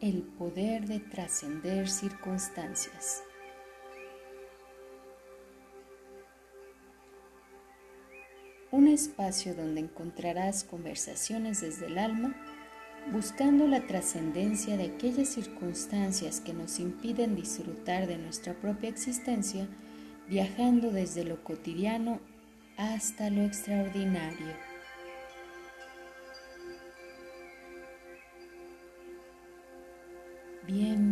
el poder de trascender circunstancias. Un espacio donde encontrarás conversaciones desde el alma, buscando la trascendencia de aquellas circunstancias que nos impiden disfrutar de nuestra propia existencia, viajando desde lo cotidiano hasta lo extraordinario. Bienvenidos.